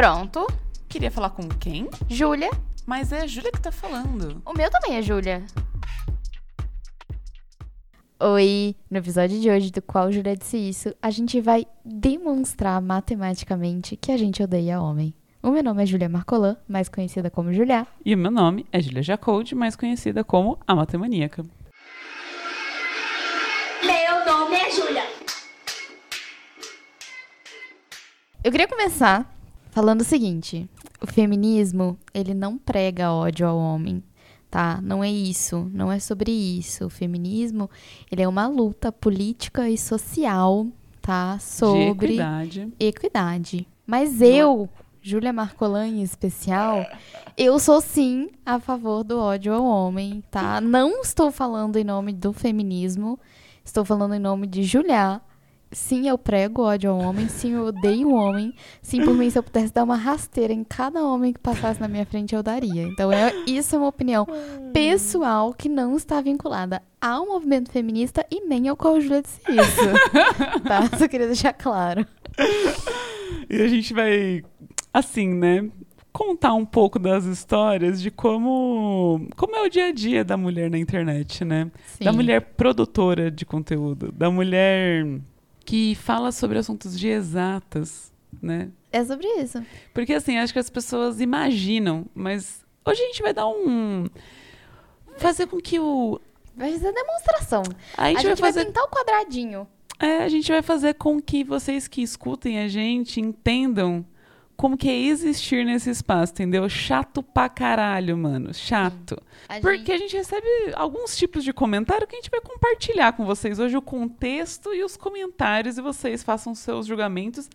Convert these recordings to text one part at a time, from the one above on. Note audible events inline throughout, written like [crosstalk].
Pronto. Queria falar com quem? Júlia. Mas é a Júlia que tá falando. O meu também é Júlia. Oi, no episódio de hoje do qual Júlia disse isso, a gente vai demonstrar matematicamente que a gente odeia homem. O meu nome é Júlia Marcolan, mais conhecida como Julia. E o meu nome é Júlia Jacold, mais conhecida como a Matemaníaca. Meu nome é Júlia. Eu queria começar falando o seguinte: o feminismo, ele não prega ódio ao homem, tá? Não é isso, não é sobre isso. O feminismo, ele é uma luta política e social, tá? Sobre De equidade. equidade. Mas eu, Júlia Marcolan em especial, eu sou sim a favor do ódio ao homem, tá? Não estou falando em nome do feminismo, estou falando em nome de Julia. Sim, eu prego ódio ao homem, sim, eu odeio o homem. Sim, por mim, se eu pudesse dar uma rasteira em cada homem que passasse na minha frente, eu daria. Então, é, isso é uma opinião pessoal que não está vinculada ao movimento feminista e nem ao qual Júlia disse isso. tá? Só queria deixar claro. E a gente vai, assim, né? Contar um pouco das histórias de como, como é o dia a dia da mulher na internet, né? Sim. Da mulher produtora de conteúdo, da mulher que fala sobre assuntos de exatas, né? É sobre isso. Porque assim, acho que as pessoas imaginam, mas hoje a gente vai dar um fazer com que o Vai fazer demonstração. a gente, a gente vai vai fazer pintar o quadradinho. É, a gente vai fazer com que vocês que escutem a gente entendam como que é existir nesse espaço, entendeu? Chato pra caralho, mano. Chato. A Porque a gente recebe alguns tipos de comentário que a gente vai compartilhar com vocês hoje o contexto e os comentários e vocês façam seus julgamentos.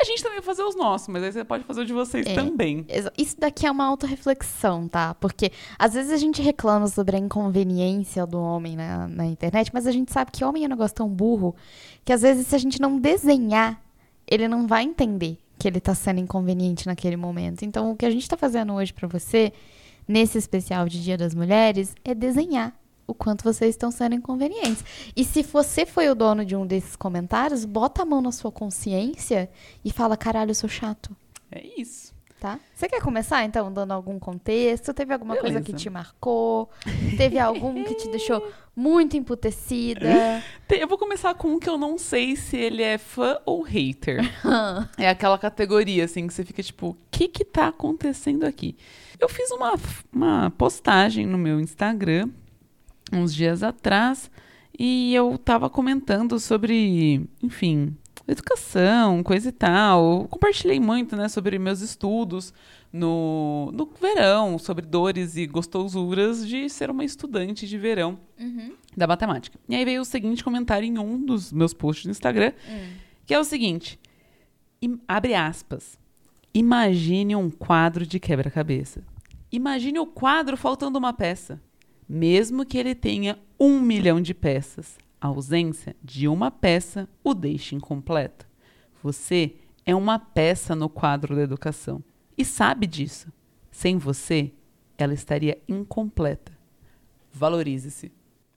A gente também vai fazer os nossos, mas aí você pode fazer o de vocês É. também. Isso daqui é uma autorreflexão, tá? Porque às vezes a gente reclama sobre a inconveniência do homem na, na internet, mas a gente sabe que homem é um negócio tão burro que às vezes se a gente não desenhar, ele não vai entender que ele tá sendo inconveniente naquele momento. Então o que a gente tá fazendo hoje pra você, nesse especial de Dia das Mulheres, é desenhar o quanto vocês estão sendo inconvenientes. E se você foi o dono de um desses comentários, bota a mão na sua consciência e fala, caralho, eu sou chato. É isso. Tá? Você quer começar, então, dando algum contexto? Teve alguma coisa Beleza. que te marcou? Teve algum que te deixou muito emputecida? [laughs] Eu vou começar com um que eu não sei se ele é fã ou hater. [laughs] É aquela categoria, assim, que você fica tipo, o que que tá acontecendo aqui? Eu fiz uma, uma postagem no meu Instagram uns dias atrás e eu tava comentando sobre, enfim, educação, coisa e tal. Eu compartilhei muito, né, sobre meus estudos no, no verão, sobre dores e gostosuras de ser uma estudante de verão da matemática. E aí veio o seguinte comentário em um dos meus posts no Instagram, que é o seguinte: abre aspas. Imagine um quadro de quebra-cabeça. Imagine o quadro faltando uma peça. Mesmo que ele tenha um milhão de peças, a ausência de uma peça o deixa incompleto. Você é uma peça no quadro da educação. E sabe disso. Sem você, ela estaria incompleta. Valorize-se.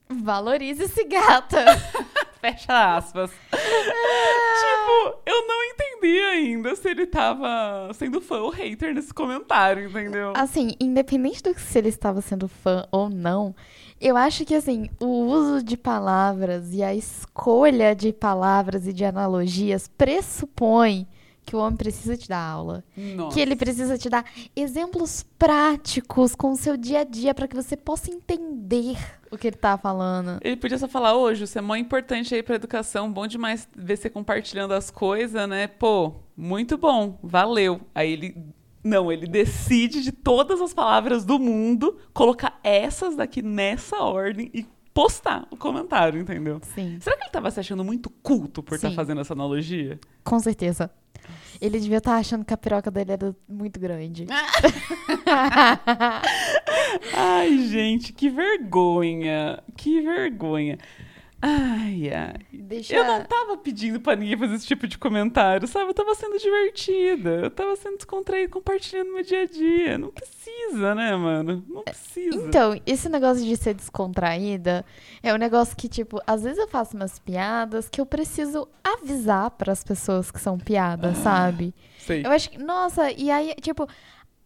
Valorize-se, gata! [laughs] Fecha aspas. tipo, eu não entendi ainda se ele tava sendo fã ou hater nesse comentário, entendeu? Assim, independente do se ele estava sendo fã ou não, eu acho que, assim, o uso de palavras e a escolha de palavras e de analogias pressupõe que o homem precisa te dar aula. Nossa. Que ele precisa te dar exemplos práticos com o seu dia a dia para que você possa entender o que ele tá falando. Ele podia só falar, hoje, você é mó importante aí pra educação, bom demais ver você compartilhando as coisas, né? Pô, muito bom, valeu. Aí ele. Não, ele decide de todas as palavras do mundo colocar essas daqui nessa ordem e postar o comentário, entendeu? Sim, Será que ele tava se achando muito culto por estar Sim. fazendo essa analogia? com certeza. Ele devia estar achando que a piroca dele era muito grande. [laughs] Ai, gente, que vergonha. Que vergonha. Ai, ai. Deixa... Eu não tava pedindo pra ninguém fazer esse tipo de comentário, sabe? Eu tava sendo divertida. Eu tava sendo descontraída, compartilhando meu dia a dia. Não precisa, né, mano? Não precisa. Então, esse negócio de ser descontraída é um negócio que, tipo, às vezes eu faço umas piadas que eu preciso avisar pras pessoas que são piadas, sabe? Sei. Eu acho que, nossa, e aí, tipo,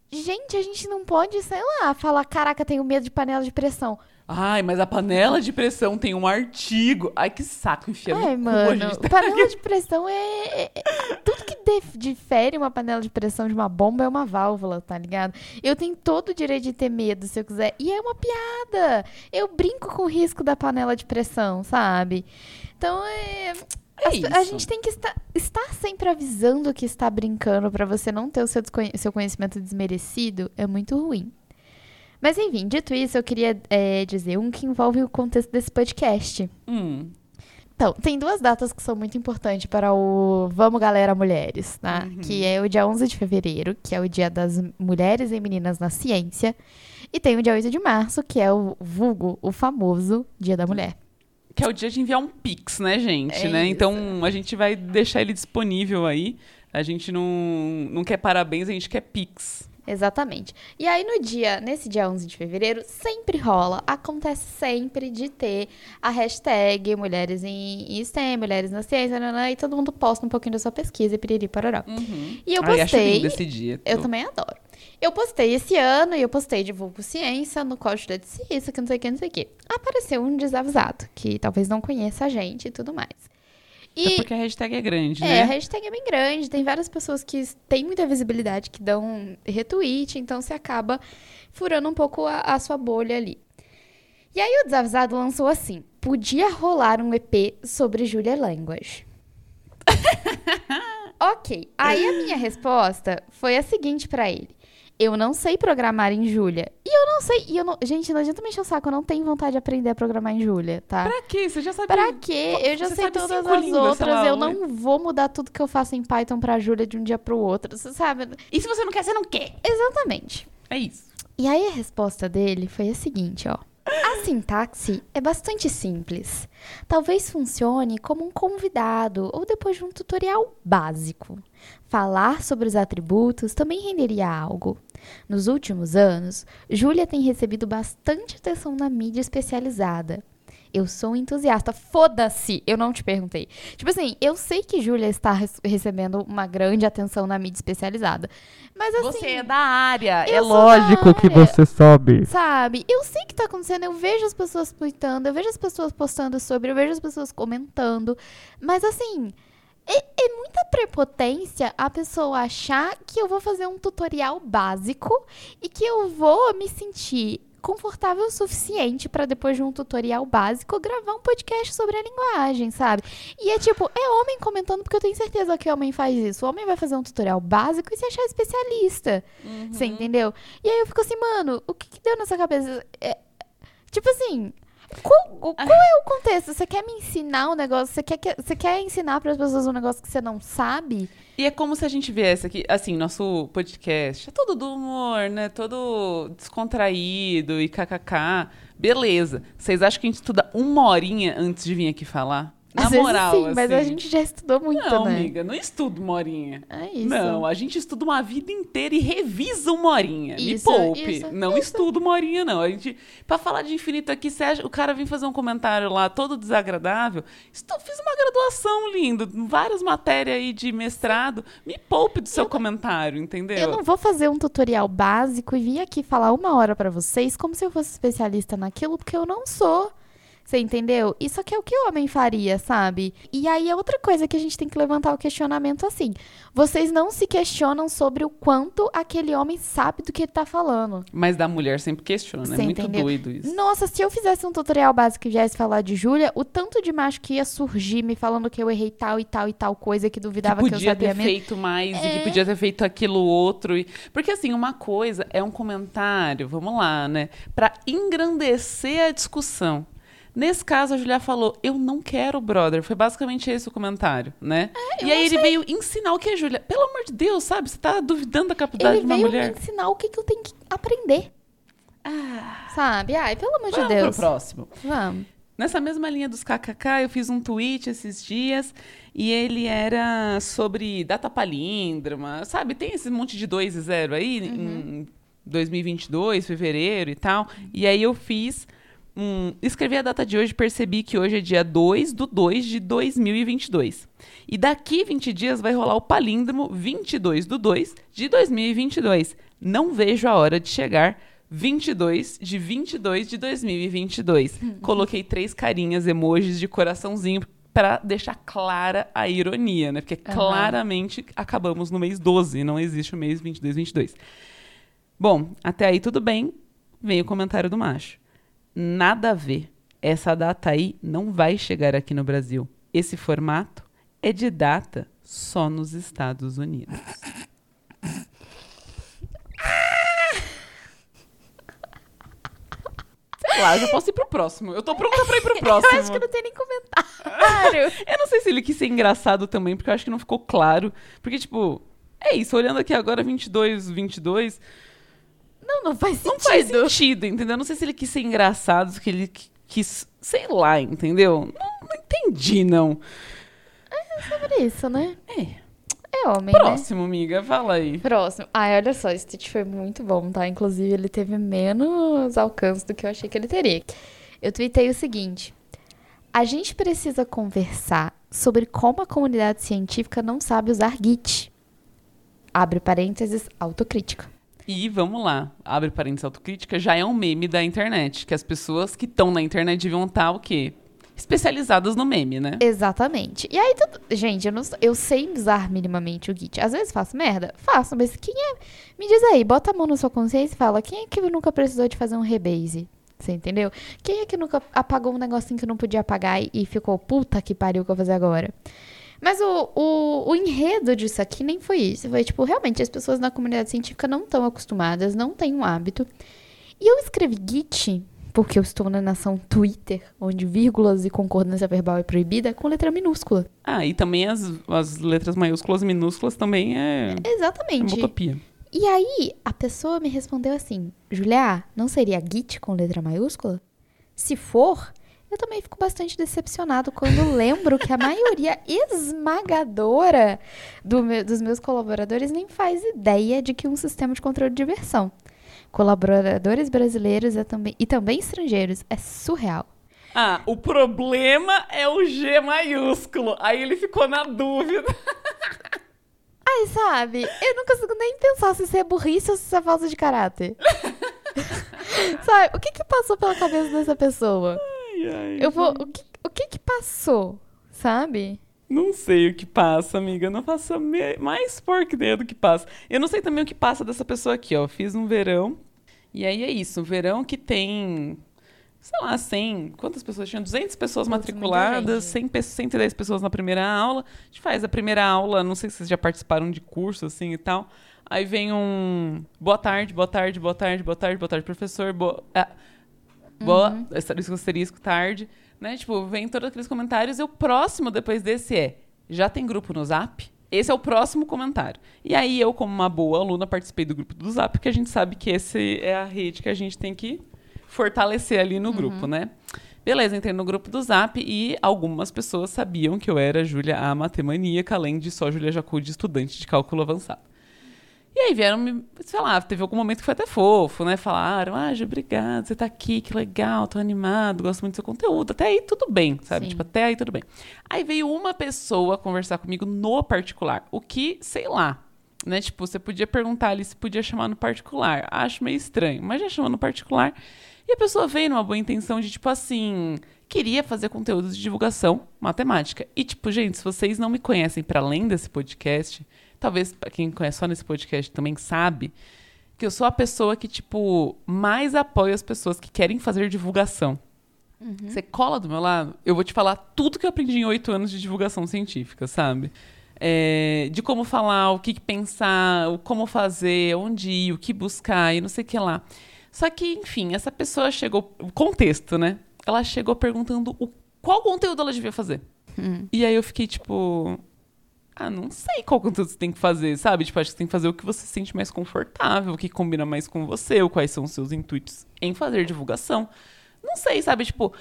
gente, a gente não pode, sei lá, falar, caraca, tenho medo de panela de pressão. Ai, mas a panela de pressão tem um artigo. Ai, que saco, enfia Ai, a mano, tá panela de pressão é, é- é- Tudo que dif- difere uma panela de pressão de uma bomba é uma válvula, tá ligado? Eu tenho todo o direito de ter medo se eu quiser. E é uma piada. Eu brinco com o risco da panela de pressão, sabe? Então é. É A isso. gente tem que estar, estar sempre avisando que está brincando pra você não ter o seu, seu conhecimento desmerecido é muito ruim. Mas enfim, dito isso, eu queria é, dizer um que envolve o contexto desse podcast. Hum, Então, tem duas datas que são muito importantes para o Vamos Galera Mulheres, tá? Uhum. Que é o dia 11 de fevereiro, que é o dia das mulheres e meninas na ciência. E tem o dia 8 de março, que é o vulgo, o famoso Dia da Mulher. que é o dia de enviar um pix, né, gente? É né? isso. Então a gente vai deixar ele disponível aí. A gente não, não quer parabéns, a gente quer pix. Exatamente. E aí, no dia, nesse dia 11 de fevereiro, sempre rola, acontece sempre de ter a hashtag Mulheres em STEM, Mulheres na Ciência, e todo mundo posta um pouquinho da sua pesquisa e piriri pororó. E eu Ai, acho postei. lindo esse dia. Eu Tô- também adoro. Eu postei esse ano e eu postei Divulgo Ciência no código de ciência, que não sei o que, não sei o que. Apareceu um desavisado, que talvez não conheça a gente e tudo mais. É E porque a hashtag é grande, é, a né? hashtag é bem grande, tem várias pessoas que têm muita visibilidade, que dão retweet, então você acaba furando um pouco a, a sua bolha ali. E aí o desavisado lançou assim: podia rolar um EP sobre Julia Language. [laughs] ok, aí a minha resposta foi a seguinte pra ele. Eu não sei programar em Julia. E eu não sei. E eu não, gente, não adianta me encher o saco, eu não tenho vontade de aprender a programar em Julia, tá? Pra quê? Você já sabe. Pra quê? Eu já sei todas as línguas, outras. lá, eu não vou mudar tudo que eu faço em Python pra Júlia de um dia pro outro. Você sabe? E se você não quer, você não quer. Exatamente. É isso. E aí a resposta dele foi a seguinte, ó. A sintaxe é bastante simples. Talvez funcione como um convidado ou depois de um tutorial básico. Falar sobre os atributos também renderia algo. Nos últimos anos, Júlia tem recebido bastante atenção na mídia especializada. Eu sou um entusiasta. Foda-se! Eu não te perguntei. Tipo assim, eu sei que Júlia está recebendo uma grande atenção na mídia especializada. Mas assim. Você é da área. É lógico que área. você sabe. Sabe? Eu sei que tá acontecendo, eu vejo as pessoas tweetando, eu vejo as pessoas postando sobre, eu vejo as pessoas comentando. Mas assim, é, é muita prepotência a pessoa achar que eu vou fazer um tutorial básico e que eu vou me sentir confortável o suficiente pra depois de um tutorial básico gravar um podcast sobre a linguagem, sabe? E é tipo, é homem comentando porque eu tenho certeza que homem faz isso. O homem vai fazer um tutorial básico e se achar especialista. Você entendeu? E aí eu fico assim, mano, o que, que deu nessa cabeça? É, tipo assim, qual, o- qual é o contexto? Você quer me ensinar um negócio? Você quer, que- você quer ensinar para as pessoas um negócio que você não sabe? E é como se a gente viesse aqui, assim, nosso podcast é todo do humor, né? Todo descontraído e kkk. Beleza. Vocês acham que a gente estuda uma horinha antes de vir aqui falar? Na Às vezes moral, sim, mas a assim. gente já estudou muito, Não, né? amiga, não estudo uma horinha. É isso. Não, a gente estuda uma vida inteira e revisa uma horinha. Me Isso, poupe. isso, não isso. estudo uma horinha, não. A gente, pra falar de infinito aqui, acha- o cara vem fazer um comentário lá todo desagradável. Estou, fiz uma graduação, lindo. Várias matérias aí de mestrado. Me poupe do seu comentário, entendeu? Eu não vou fazer um tutorial básico e vir aqui falar uma hora pra vocês como se eu fosse especialista naquilo, porque eu não sou. Você entendeu? Isso aqui é o que o homem faria, sabe? E aí é outra coisa que a gente tem que levantar o questionamento assim. Vocês não se questionam sobre o quanto aquele homem sabe do que ele tá falando. Mas da mulher sempre questiona. Você é muito entendeu? doido isso. Nossa, se eu fizesse um tutorial básico e viesse falar de Júlia, o tanto de macho que ia surgir me falando que eu errei tal e tal e tal coisa, que duvidava que que, eu podia sabia ter mesmo. feito mais e É. que podia ter feito aquilo outro. e- Porque, assim, uma coisa é um comentário, vamos lá, né? Pra engrandecer a discussão. Nesse caso, a Julia falou: Eu não quero brother. Foi basicamente esse o comentário, né? É, e aí ele veio ensinar o que é Júlia. Pelo amor de Deus, sabe? Você tá duvidando da capacidade Ele de uma veio mulher. me ensinar o que, que eu tenho que aprender. Sabe? Ai, pelo amor de Vamos Deus. pro próximo. Vamos. Nessa mesma linha dos KKK, eu fiz um tweet esses dias e ele era sobre data palíndroma, sabe? Tem esse monte de 2 e 0 aí em 2022, fevereiro e tal. E aí eu fiz, um, escrevi a data de hoje e percebi que hoje é dia 2 do 2 de 2022. E daqui 20 dias vai rolar o palíndromo 22 do 2 de 2022. Não vejo a hora de chegar 22 de 22 de 2022. [laughs] Coloquei três carinhas, emojis de coraçãozinho para deixar clara a ironia, né? Porque Aham. claramente acabamos no mês 12, não existe o mês 22, 22. Bom, até aí tudo bem. Vem o comentário do macho. Nada a ver. Essa data aí não vai chegar aqui no Brasil. Esse formato é de data só nos Estados Unidos. Lá, eu já posso ir pro próximo. Eu tô pronta pra ir pro próximo. [laughs] Eu acho que não tem nem comentário. Eu não sei se ele quis ser engraçado também, porque eu acho que não ficou claro. Porque, tipo, é isso, olhando aqui agora 22, 22, não, não faz sentido. não faz sentido, entendeu? Eu Não sei se ele quis ser engraçado, se ele qui- quis, sei lá, entendeu? Não, não entendi, não. Sobre isso, né? É. É homem, né? Próximo, amiga, fala aí. Próximo. Ai, olha só, esse tweet foi muito bom, tá? Inclusive, ele teve menos alcance do que eu achei que ele teria. Eu tuitei o seguinte: A gente precisa conversar sobre como a comunidade científica não sabe usar Git. Abre parênteses, autocrítica. E vamos lá, abre parênteses autocrítica, já é um meme da internet, que as pessoas que estão na internet deviam estar o quê? Especializadas no meme, né? Exatamente. E aí, tudo... gente, eu, não... eu sei usar minimamente o Git. Às vezes faço merda? Faço, mas quem é. Me diz aí, bota a mão na sua consciência e fala: quem é que nunca precisou de fazer um rebase? Você entendeu? Quem é que nunca apagou um negocinho que não podia apagar e- e ficou, puta que pariu, o que eu vou fazer agora? Mas o, o, o enredo disso aqui nem foi isso. Foi tipo, realmente, as pessoas na comunidade científica não estão acostumadas, não têm um hábito. E eu escrevi Git, porque eu estou na nação Twitter, onde vírgulas e concordância verbal é proibida, com letra minúscula. Ah, e também as, as letras maiúsculas e minúsculas também é, é uma Exatamente. utopia. E aí, a pessoa me respondeu assim: Julia, não seria Git com letra maiúscula? Se for, eu também fico bastante decepcionado quando lembro que a maioria esmagadora do meu- dos meus colaboradores nem faz ideia de que um sistema de controle de versão. Colaboradores brasileiros é também, e também estrangeiros é surreal. Ah, o problema é o G maiúsculo. Aí ele ficou na dúvida. [laughs] Ai, sabe? Eu não consigo nem pensar se isso é burrice ou se isso é falta de caráter. [laughs] sabe? O que que passou pela cabeça dessa pessoa? Ai, Eu vou. O que, o que que passou? Sabe? Não sei o que passa, amiga. Não faço me- mais porca ideia do que passa. Eu não sei também o que passa dessa pessoa aqui, ó. Fiz um verão. E aí é isso. Um verão que tem, sei lá, 100. Quantas pessoas tinham? 200 pessoas Nossa, matriculadas, muita 100, pe- 110 pessoas na primeira aula. A gente faz a primeira aula, não sei se vocês já participaram de curso assim e tal. Aí vem um. Boa tarde, boa tarde, boa tarde, boa tarde, boa tarde, professor. Boa. ah, Boa, asterisco, asterisco, tarde, né? Tipo, vem todos aqueles comentários e o próximo depois desse é: já tem grupo no Zap? Esse é o próximo comentário. E aí eu, como uma boa aluna, participei do grupo do Zap, porque a gente sabe que esse é a rede que a gente tem que fortalecer ali no grupo, né? Beleza, entrei no grupo do Zap e algumas pessoas sabiam que eu era Júlia a matemaníaca, além de só Júlia Jacude, estudante de cálculo avançado. Aí vieram me, sei lá, teve algum momento que foi até fofo, né? Falaram, ah, Ju, obrigado, você tá aqui, que legal, tô animado, gosto muito do seu conteúdo. Até aí tudo bem, sabe? Sim. Tipo, até aí tudo bem. Aí veio uma pessoa conversar comigo no particular, o que, sei lá, né? Tipo, você podia perguntar ali se podia chamar no particular. Acho meio estranho, mas já chamou no particular. E a pessoa veio numa boa intenção de, tipo assim, queria fazer conteúdo de divulgação matemática. E, tipo, gente, se vocês não me conhecem para além desse podcast, talvez pra quem conhece só nesse podcast também sabe que eu sou a pessoa que, tipo, mais apoia as pessoas que querem fazer divulgação. Você cola do meu lado, eu vou te falar tudo que eu aprendi em oito anos de divulgação científica, sabe? É, de como falar, o que pensar, o como fazer, onde ir, o que buscar e não sei o que lá. Só que, enfim, essa pessoa chegou. O contexto, né? Ela chegou perguntando o, qual conteúdo ela devia fazer. E aí eu fiquei tipo. Ah, não sei qual conteúdo você tem que fazer, sabe? Tipo, acho que você tem que fazer o que você se sente mais confortável, o que combina mais com você, ou quais são os seus intuitos em fazer divulgação. Não sei, sabe? Tipo,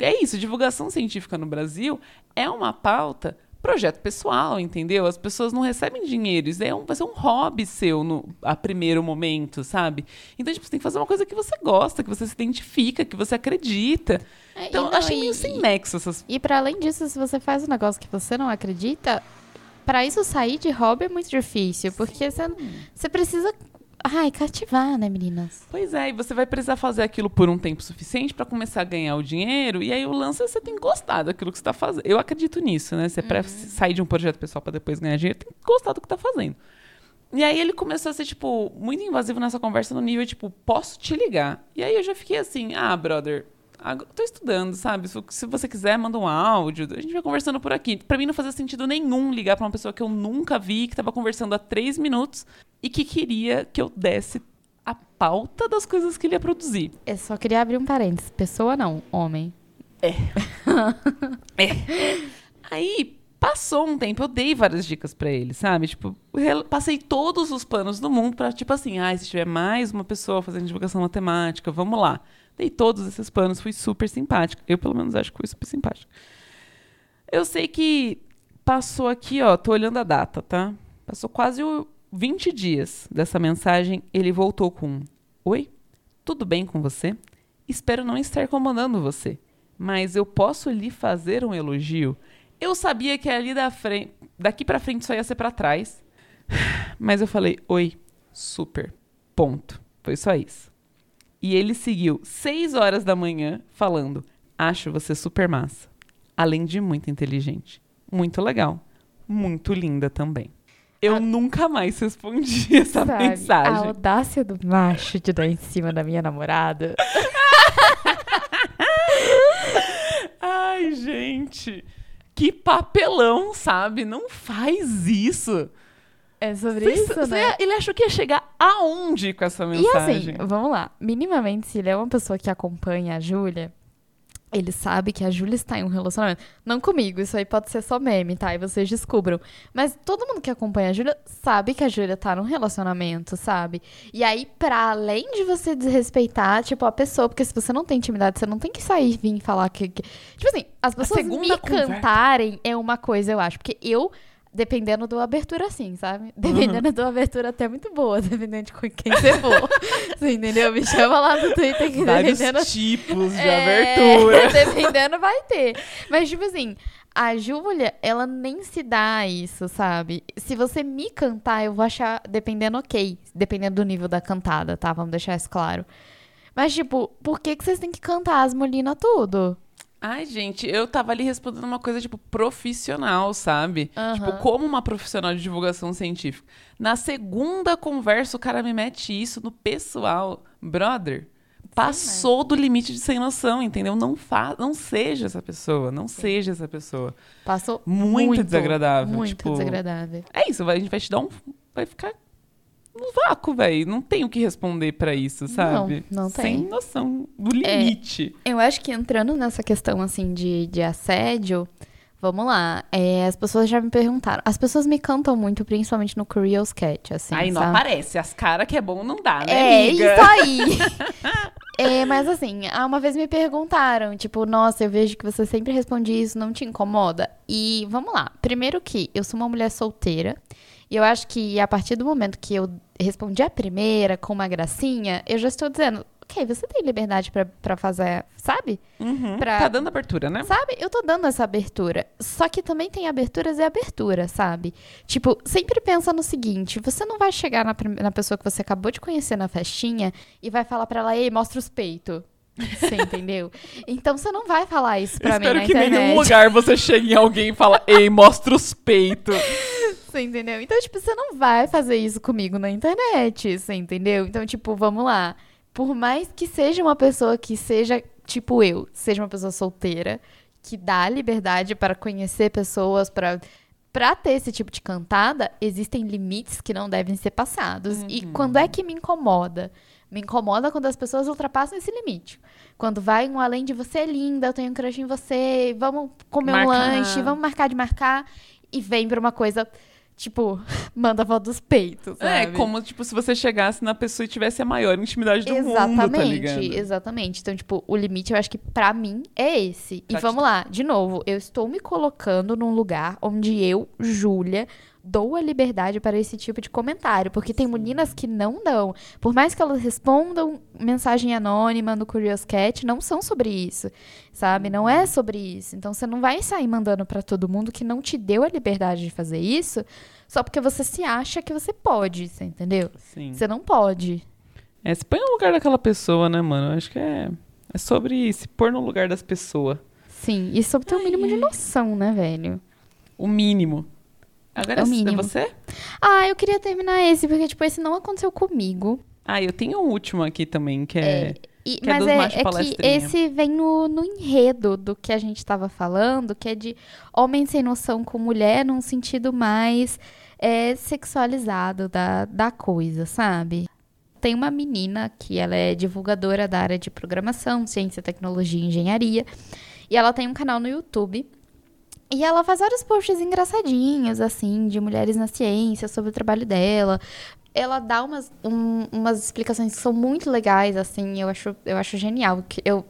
é isso, divulgação científica no Brasil é uma pauta projeto pessoal, entendeu? As pessoas não recebem dinheiro, isso é um, vai ser um hobby seu no a primeiro momento, sabe? Então, tipo, você tem que fazer uma coisa que você gosta, que você se identifica, que você acredita. É, Então, não, achei e- meio sem nexo essas E pra além disso, se você faz um negócio que você não acredita, pra isso sair de hobby é muito difícil, porque você, você precisa, ai, cativar, né, meninas? Pois é, e você vai precisar fazer aquilo por um tempo suficiente pra começar a ganhar o dinheiro, e aí o lance é você tem que gostar daquilo que você tá fazendo. Eu acredito nisso, né? Você pra sair de um projeto pessoal pra depois ganhar dinheiro, tem que gostar do que tá fazendo. E aí ele começou a ser, tipo, muito invasivo nessa conversa no nível, tipo, posso te ligar? E aí eu já fiquei assim, ah, brother, tô estudando, sabe? Se, você quiser, manda um áudio, a gente vai conversando por aqui. Pra mim não fazia sentido nenhum ligar pra uma pessoa que eu nunca vi, que tava conversando há três minutos e que queria que eu desse a pauta das coisas que ele ia produzir. Eu só queria abrir um parênteses. Pessoa não, homem. [laughs] Aí passou um tempo, eu dei várias dicas pra ele, sabe? Tipo, passei todos os planos do mundo pra, tipo assim, ah, se tiver mais uma pessoa fazendo divulgação matemática, vamos lá. Dei todos esses planos, fui super simpática. Eu, pelo menos, acho que fui super simpática. Eu sei que passou aqui, ó, tô olhando a data, tá? Passou quase o 20 dias dessa mensagem, ele voltou com: Oi, tudo bem com você? Espero não estar incomodando você, mas eu posso lhe fazer um elogio? Eu sabia que ali da frente, daqui pra frente só ia ser pra trás. [sighs] Mas eu falei: "Oi, super. Ponto. Foi só isso." E ele seguiu seis horas da manhã falando: "Acho você super massa, além de muito inteligente, muito legal, muito linda também." Eu Ah. nunca mais respondi [laughs] essa Sabe, A mensagem. audácia do macho de dar em cima da minha namorada. [laughs] Ai, gente. Que papelão, sabe? Não faz isso. É sobre Cê- isso, cê- né? Ele achou que ia chegar aonde com essa E mensagem? assim, vamos lá. Minimamente, se ele é uma pessoa que acompanha a Júlia, ele sabe que a Júlia está em um relacionamento. Não comigo, isso aí pode ser só meme, tá? E vocês descubram. Mas todo mundo que acompanha a Júlia sabe que a Júlia tá num relacionamento, sabe? E aí, pra além de você desrespeitar, tipo, a pessoa, porque se você não tem intimidade, você não tem que sair e vir falar que. que- Tipo assim, as pessoas me conversa. cantarem é uma coisa, eu acho. Porque eu. Dependendo do abertura, assim, sabe? Dependendo do abertura, até muito boa, [laughs] dependendo de com quem você for. você entendeu? Me chama lá no Twitter que Vários dependendo. tipos de É, abertura. [laughs] dependendo, vai ter. Mas, tipo assim, a Júlia, ela nem se dá isso, sabe? Se você me cantar, eu vou achar, dependendo, ok. Dependendo do nível da cantada, tá? Vamos deixar isso claro. Mas, tipo, por que, que vocês têm que cantar as molinas tudo? Ai, gente, eu tava ali respondendo uma coisa, tipo, profissional, sabe? Aham. Tipo, como uma profissional de divulgação científica. Na segunda conversa, o cara me mete isso no pessoal. Brother, passou do limite de sem noção, entendeu? Não, fa não seja essa pessoa, não seja essa pessoa. Passou Muito muito, desagradável, Muito tipo- desagradável. É isso, a gente vai te dar um. Vai ficar no vácuo, velho. Não tem o que responder pra isso, sabe? Não, não Sem tem. noção do limite. Eu acho que entrando nessa questão, assim, de, de assédio, vamos lá. é, as pessoas já me perguntaram. As pessoas me cantam muito, principalmente no Curious Cat, assim, Aí não sabe? aparece. As caras que é bom não dá, né, É, amiga? isso aí. [laughs] É, mas assim, ah, uma vez me perguntaram, tipo, nossa, eu vejo que você sempre responde isso, não te incomoda? E vamos lá. Primeiro que eu sou uma mulher solteira, e eu acho que a partir do momento que eu respondi a primeira com uma gracinha, eu já estou dizendo, ok, você tem liberdade pra, pra fazer, sabe? Uhum. Pra- Tá dando abertura, né? Sabe? Eu tô dando essa abertura. Só que também tem aberturas e aberturas, sabe? Tipo, sempre pensa no seguinte: você não vai chegar na, na pessoa que você acabou de conhecer na festinha e vai falar pra ela, ei, mostra os peitos. Você entendeu? [laughs] Então você não vai falar isso pra mim Espero na que em nenhum lugar você chegue em alguém e fala, ei, mostra os peitos. [laughs] Você entendeu? Então, tipo, você não vai fazer isso comigo na internet, você entendeu? Então, tipo, vamos lá. Por mais que seja uma pessoa que seja, tipo eu, seja uma pessoa solteira, que dá liberdade para conhecer pessoas, para Pra ter esse tipo de cantada, existem limites que não devem ser passados. E quando é que me incomoda? Me incomoda quando as pessoas ultrapassam esse limite. Quando vai um além de você é linda, eu tenho um crush em você, vamos comer um Marcar. lanche, vamos marcar de marcar. E vem pra uma coisa tipo, [laughs] manda foto dos peitos, É, sabe? como, tipo, se você chegasse na pessoa e tivesse a maior intimidade do mundo, tá Exatamente, ligado? exatamente. Então, tipo, o limite eu acho que pra mim é esse. Pra e vamos lá, de novo, eu estou me colocando num lugar onde eu, Júlia, dou a liberdade para esse tipo de comentário, porque tem meninas que não dão. Por mais que elas respondam mensagem anônima no Curious Cat, não são sobre isso, sabe? Não é sobre isso. Então você não vai sair mandando pra todo mundo que não te deu a liberdade de fazer isso, só porque você se acha que você pode, você entendeu? Sim. Você não pode. É, se põe no lugar daquela pessoa, né, mano? Eu acho que é, é sobre se pôr no lugar das pessoas. Sim, e sobre ter o mínimo de noção, né, velho? O mínimo. Agora É o é mínimo. você? Ah, eu queria terminar esse, porque, tipo, esse não aconteceu comigo. Ah, eu tenho um último aqui também, que é... E- Que é mas é, machos é que esse vem no, no enredo do que a gente tava falando, que é de homem sem noção com mulher num sentido mais é, sexualizado da, da coisa, sabe? Tem uma menina que ela é divulgadora da área de programação, ciência, tecnologia e engenharia. E ela tem um canal no YouTube. E ela faz vários posts engraçadinhos, assim, de mulheres na ciência, sobre o trabalho dela. Ela dá umas, um- umas explicações que são muito legais, assim, eu acho, eu acho genial. Que eu,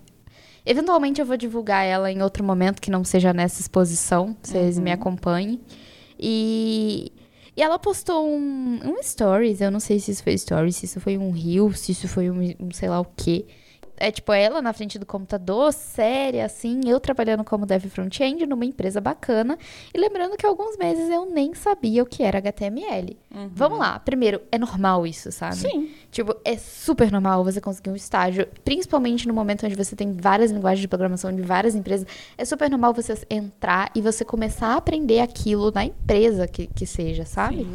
eventualmente eu vou divulgar ela em outro momento que não seja nessa exposição, vocês me acompanhem. E, e ela postou um, um stories, eu não sei se isso foi stories, se isso foi um reel, se isso foi um, um sei lá o quê. É tipo ela na frente do computador, séria, assim, eu trabalhando como dev front-end numa empresa bacana. E lembrando que há alguns meses eu nem sabia o que era HTML. Vamos lá, primeiro, é normal isso, sabe? Sim. Tipo, é super normal você conseguir um estágio, principalmente no momento onde você tem várias linguagens de programação de várias empresas. É super normal você entrar e você começar a aprender aquilo na empresa que, que seja, sabe?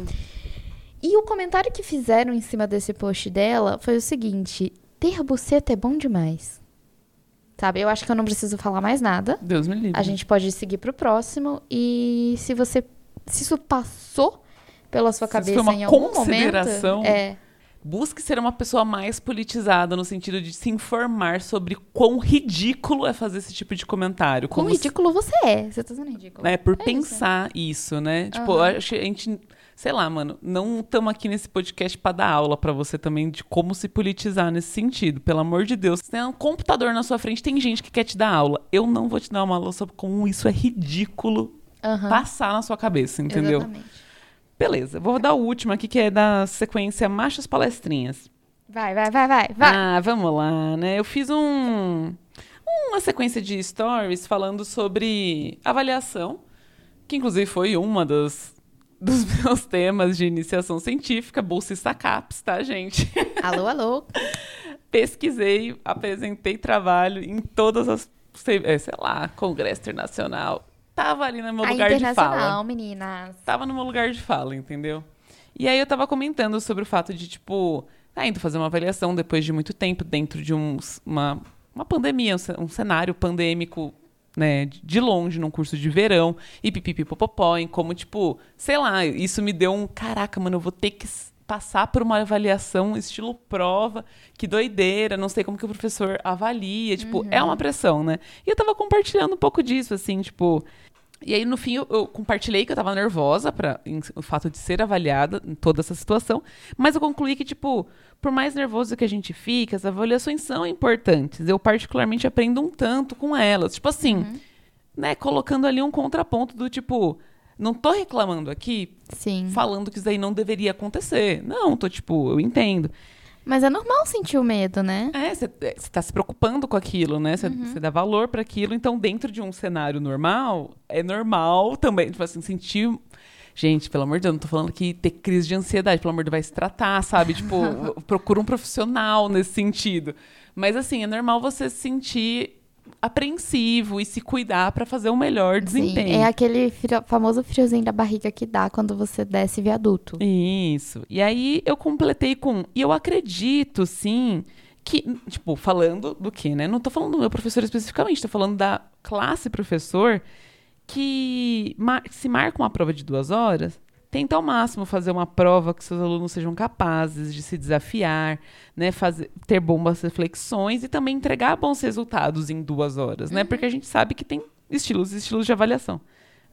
E o comentário que fizeram em cima desse post dela foi o seguinte: ter buceta é bom demais. Sabe? Eu acho que eu não preciso falar mais nada. Deus me livre. A gente pode seguir pro próximo. E se você. Se isso passou pela sua Se isso cabeça foi uma em algum momento. consideração, É. Busque ser uma pessoa mais politizada, no sentido de se informar sobre quão ridículo é fazer esse tipo de comentário. Quão como ridículo você é. Você tá sendo ridículo. né, por É isso. pensar isso, né? Tipo, Aham. eu acho que a gente, sei lá, mano, não estamos aqui nesse podcast pra dar aula pra você também de como se politizar nesse sentido. Pelo amor de Deus, você tem um computador na sua frente, tem gente que quer te dar aula. Eu não vou te dar uma aula sobre como isso é ridículo Aham. passar na sua cabeça, entendeu? Exatamente. Beleza, vou dar o último aqui que é da sequência Machos Palestrinhas. Vai, vai, vai, vai, vai. Ah, vamos lá, né? Eu fiz um uma sequência de stories falando sobre avaliação, que inclusive foi uma dos, dos [laughs] meus temas de iniciação científica, bolsista CAPES, tá, gente? Alô, alô. Pesquisei, apresentei trabalho em todas as, sei, é, sei lá, Congresso Internacional. Tava ali no meu A lugar de fala. internacional, meninas. Tava no meu lugar de fala, entendeu? E aí eu tava comentando sobre o fato de, tipo, tá indo fazer uma avaliação depois de muito tempo dentro de um, uma, uma pandemia, um cenário pandêmico, né, de longe, num curso de verão, e pipipipopopó, em como, tipo, sei lá, isso me deu um, caraca, mano, eu vou ter que passar por uma avaliação estilo prova, que doideira, não sei como que o professor avalia, tipo, é uma pressão, né? E eu tava compartilhando um pouco disso, assim, tipo, e aí, no fim, eu, eu compartilhei que eu tava nervosa para o fato de ser avaliada em toda essa situação, mas eu concluí que, tipo, por mais nervoso que a gente fica, as avaliações são importantes. Eu, particularmente, aprendo um tanto com elas. Tipo assim, né, colocando ali um contraponto do tipo, não tô reclamando aqui, Sim. falando que isso aí não deveria acontecer. Não, tô tipo, eu entendo. Mas é normal sentir o medo, né? É, você tá se preocupando com aquilo, né? Você Uhum. dá valor para aquilo. Então, dentro de um cenário normal, é normal também, tipo assim, sentir. Gente, pelo amor de Deus, não tô falando que ter crise de ansiedade, pelo amor de Deus, vai se tratar, sabe? [laughs] Tipo, procura um profissional nesse sentido. Mas, assim, é normal você se sentir apreensivo e se cuidar para fazer o melhor desempenho. Sim, é aquele frio- famoso friozinho da barriga que dá quando você desce viaduto. Isso. E aí eu completei com. E eu acredito, sim, que. Tipo, falando do quê, né? Não tô falando do meu professor especificamente, tô falando da classe professor que mar- se marca uma prova de duas horas. Tenta ao máximo fazer uma prova que seus alunos sejam capazes de se desafiar, né? Fazer, ter boas reflexões e também entregar bons resultados em duas horas, né? Porque a gente sabe que tem estilos e estilos de avaliação.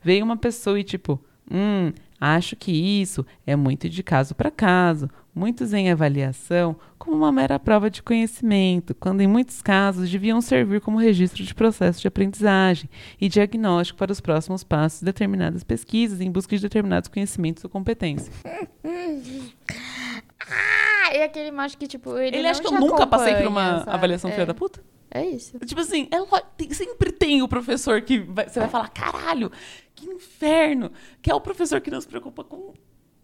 Veio uma pessoa e tipo, hum, Acho que isso é muito de caso para caso, muitos em avaliação como uma mera prova de conhecimento, quando em muitos casos deviam servir como registro de processo de aprendizagem e diagnóstico para os próximos passos de determinadas pesquisas em busca de determinados conhecimentos ou competências. [laughs] Ah, e aquele macho que, tipo, ele, Ele não acha que eu nunca passei por uma sabe? avaliação é, filha da puta? É isso. Tipo assim, é tem- sempre tem o professor que vai- você vai falar, caralho, que inferno. Que é o professor que não se preocupa com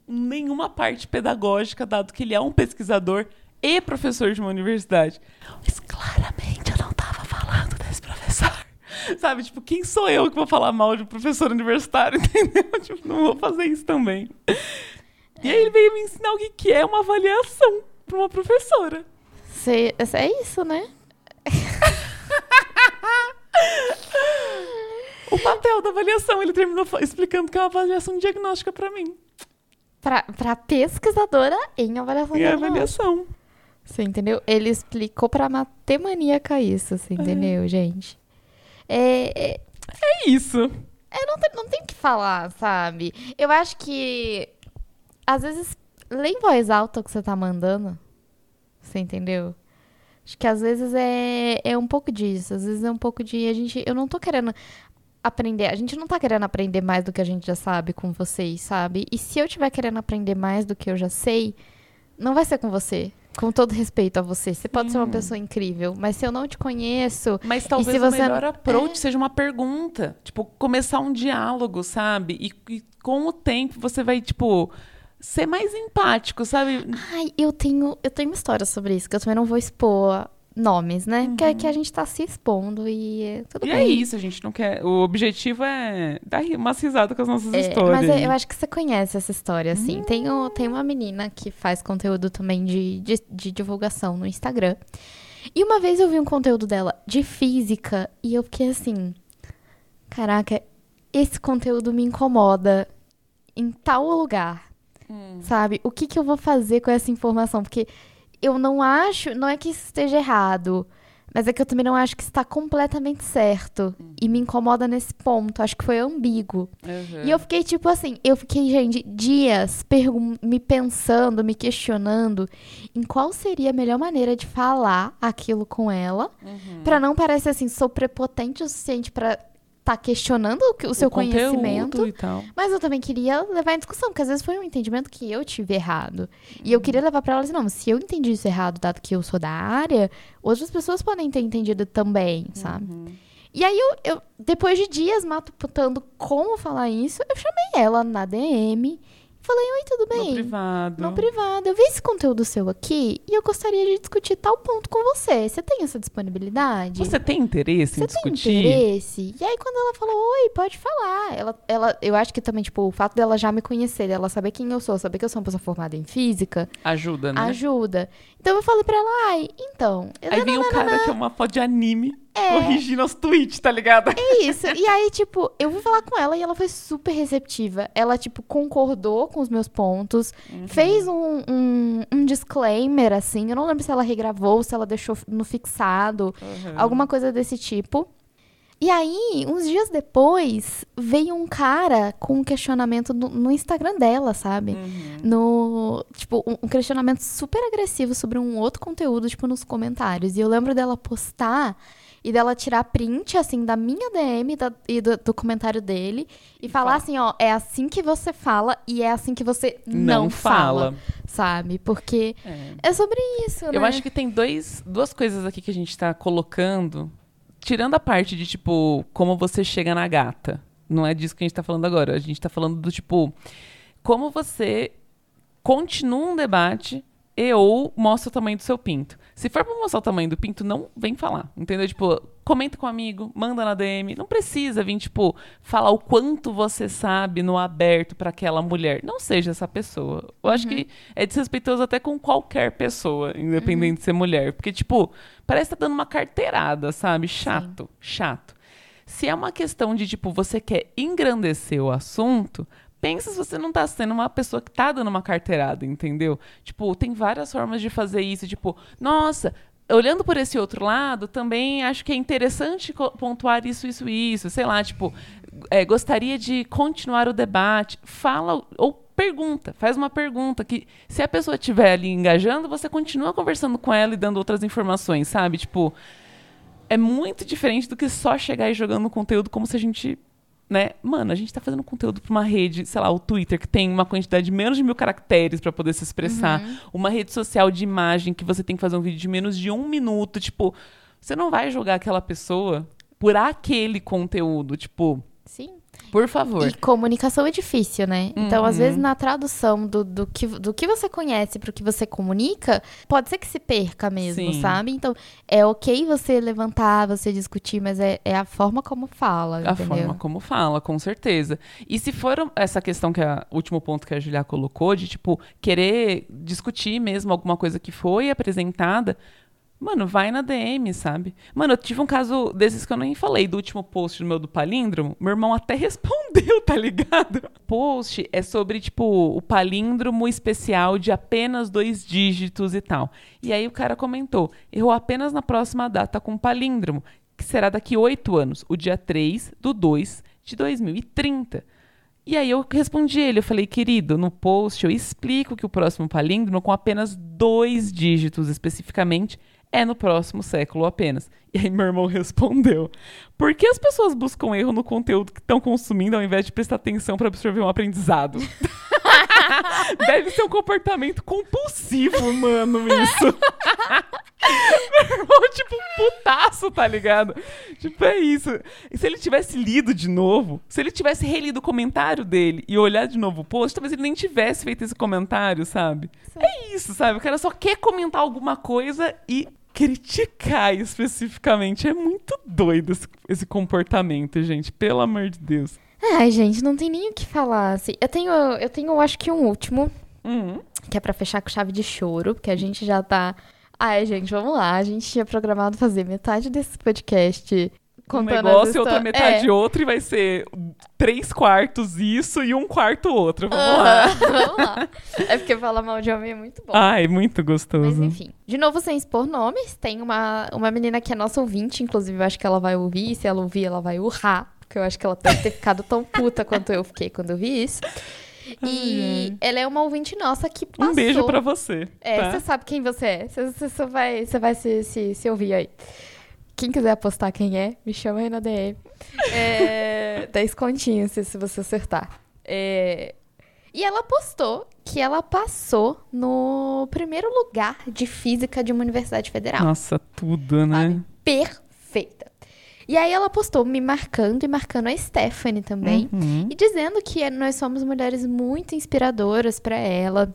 nenhuma parte pedagógica, dado que ele é um pesquisador e professor de uma universidade. Mas claramente eu não tava falando desse professor. [laughs] Sabe, tipo, quem sou eu que vou falar mal de um professor universitário, [laughs] entendeu? Tipo, não vou fazer isso também. E aí ele veio me ensinar o que que é uma avaliação para uma professora. Cê- é isso, né? [laughs] O papel da avaliação, ele terminou explicando que é uma avaliação diagnóstica para mim. Pra, pra pesquisadora em avaliação E diagnóstica. avaliação. Você entendeu? Ele explicou pra matemaníaca isso, você entendeu, gente? É, é, É isso. é, não, tem, não tem o que falar, sabe? Eu acho que, às vezes, lê em voz alta o que você tá mandando. Você entendeu? Acho que às vezes é, é um pouco disso. Às vezes é um pouco de. A gente, eu não tô querendo aprender. A gente não tá querendo aprender mais do que a gente já sabe com vocês, sabe? E se eu tiver querendo aprender mais do que eu já sei, não vai ser com você. Com todo respeito a você. Você pode ser uma Sim. pessoa incrível, mas se eu não te conheço. Mas talvez se o você- melhor approach É. seja uma pergunta. Tipo, começar um diálogo, sabe? E, e com o tempo você vai, tipo, ser mais empático, sabe? Ai, eu tenho, eu tenho uma história sobre isso, que eu também não vou expor nomes, né? Que, é que a gente tá se expondo e é tudo Uhum. E bem. é isso, a gente não quer. O objetivo é dar umas risadas com as nossas É, histórias. mas eu, eu acho que você conhece essa história, assim. Tem, Hum. o- tem uma menina que faz conteúdo também de, de, de divulgação no Instagram. E uma vez eu vi um conteúdo dela de física e eu fiquei assim: caraca, esse conteúdo me incomoda em tal lugar, Hum. sabe? O que, que eu vou fazer com essa informação? Porque eu não acho, não é que isso esteja errado. Mas é que eu também não acho que está completamente certo. E me incomoda nesse ponto. Acho que foi ambíguo. Uhum. E eu fiquei tipo assim, eu fiquei, gente, dias me pensando, me questionando em qual seria a melhor maneira de falar aquilo com ela, Uhum. pra não parecer assim, sou prepotente o suficiente pra estar questionando o, o seu conteúdo conhecimento. e tal. Mas eu também queria levar em discussão, porque às vezes foi um entendimento que eu tive errado. E eu queria levar pra ela assim, não, se eu entendi isso errado, dado que eu sou da área, outras pessoas podem ter entendido também, sabe? E aí eu, eu, depois de dias matutando como falar isso, eu chamei ela na DM. Falei, oi, tudo No bem? privado. No privado. Eu vi esse conteúdo seu aqui e eu gostaria de discutir tal ponto com você. Você tem essa disponibilidade? Você tem interesse em Você tem discutir? interesse? E aí, quando ela falou, oi, pode falar. Ela, ela, eu acho que também, tipo, o fato dela já me conhecer, dela saber quem eu sou, saber que eu sou uma pessoa formada em física, Ajuda, né? ajuda. Então eu falei pra ela, ai, então. Aí vem um cara que é uma foto de anime É. corrigindo os tweets, tá ligado? É isso. E aí, tipo, eu fui falar com ela e ela foi super receptiva. Ela, tipo, concordou com os meus pontos, Uhum. fez um, um, um disclaimer, assim. Eu não lembro se ela regravou, se ela deixou no fixado, Uhum. alguma coisa desse tipo. E aí, uns dias depois, veio um cara com um questionamento no, no Instagram dela, sabe? Uhum. No. Tipo, um, um questionamento super agressivo sobre um outro conteúdo, tipo, nos comentários. E eu lembro dela postar e dela tirar print, assim, da minha DM da- e do, do comentário dele e falar fala. assim: ó, é assim que você fala e é assim que você não, Não fala, fala. sabe? Porque É. é sobre isso, né? Eu acho que tem dois, duas coisas aqui que a gente tá colocando. Tirando a parte de, tipo, como você chega na gata. Não é disso que a gente tá falando agora. A gente tá falando do, tipo, como você continua um debate e ou mostra o tamanho do seu pinto. Se for pra mostrar o tamanho do pinto, não vem falar. Entendeu? Tipo, comenta com um amigo, manda na DM. Não precisa vir, tipo, falar o quanto você sabe no aberto pra aquela mulher. Não seja essa pessoa. Eu acho que é desrespeitoso até com qualquer pessoa, independente de ser mulher. Porque, tipo, parece que tá dando uma carteirada, sabe? Chato, chato. Se é uma questão de, tipo, você quer engrandecer o assunto, pensa se você não tá sendo uma pessoa que tá dando uma carteirada, entendeu? Tipo, tem várias formas de fazer isso. Tipo, nossa, olhando por esse outro lado, também acho que é interessante pontuar isso, isso, isso. Sei lá, tipo, é, gostaria de continuar o debate. Fala ou pergunta, faz uma pergunta que se a pessoa estiver ali engajando, você continua conversando com ela e dando outras informações, sabe? Tipo, é muito diferente do que só chegar e jogando conteúdo como se a gente né? Mano, a gente tá fazendo conteúdo pra uma rede, sei lá, o Twitter, que tem uma quantidade de menos de mil caracteres para poder se expressar. Uhum. Uma rede social de imagem que você tem que fazer um vídeo de menos de um minuto. Tipo, você não vai jogar aquela pessoa por aquele conteúdo. Tipo. Por favor. E comunicação é difícil, né? Então, às Uhum. vezes, na tradução do, do, que, do que você conhece pro que você comunica, pode ser que se perca mesmo, Sim. sabe? Então, é ok você levantar, você discutir, mas é, é a forma como fala, A entendeu? forma como fala, com certeza. E se for essa questão que é o último ponto que a Julia colocou, de tipo, querer discutir mesmo alguma coisa que foi apresentada, mano, vai na DM, sabe? Mano, eu tive um caso desses que eu nem falei, do último post do meu do palíndromo. Meu irmão até [laughs] respondeu, tá ligado? Post é sobre, tipo, o palíndromo especial de apenas dois dígitos e tal. E aí o cara comentou: errou apenas na próxima data com palíndromo, que será daqui oito anos, o dia 3 do 2 de 2030. E aí eu respondi ele, eu falei, querido, no post eu explico que o próximo palíndromo, com apenas dois dígitos especificamente, é no próximo século apenas. E aí meu irmão [laughs] respondeu, por que as pessoas buscam erro no conteúdo que estão consumindo ao invés de prestar atenção para absorver um aprendizado? [laughs] Deve ser um comportamento compulsivo, mano, isso. [laughs] Meu irmão, tipo, putaço, tá ligado? Tipo, é isso. E se ele tivesse lido de novo, se ele tivesse relido o comentário dele e olhar de novo o post, talvez ele nem tivesse feito esse comentário, sabe? É isso, sabe? O cara só quer comentar alguma coisa e criticar especificamente. É muito doido esse, esse comportamento, gente. Pelo amor de Deus. Ai, gente, não tem nem o que falar. Assim. Eu tenho, eu tenho, acho que um último, Uhum. que é pra fechar com chave de choro, porque a gente já tá. Ai, gente, vamos lá. A gente tinha programado fazer metade desse podcast contando as negócio e outra metade É. outro, e vai ser três quartos isso e um quarto outro. Vamos Aham, lá. [laughs] vamos lá. É porque falar mal de homem é muito bom. Ai, muito Mas gostoso. enfim, de novo, sem expor nomes, tem uma, uma menina que é nossa ouvinte, inclusive eu acho que ela vai ouvir, e se ela ouvir, ela vai urrar, porque eu acho que ela deve ter ficado tão puta quanto eu fiquei quando eu vi isso. E ela é uma ouvinte nossa que passou... Um beijo pra você. É, tá? você sabe quem você é, você, vai, você vai se, se, se ouvir aí. Quem quiser apostar quem é, me chama aí na DM. É, 10 continhos se, se você acertar. É, e ela postou que ela passou no primeiro lugar de física de uma universidade federal. Nossa, tudo, né? Sabe? Perfeita. E aí ela postou me marcando e marcando a Stephanie também. Uhum. E dizendo que nós somos mulheres muito inspiradoras pra ela.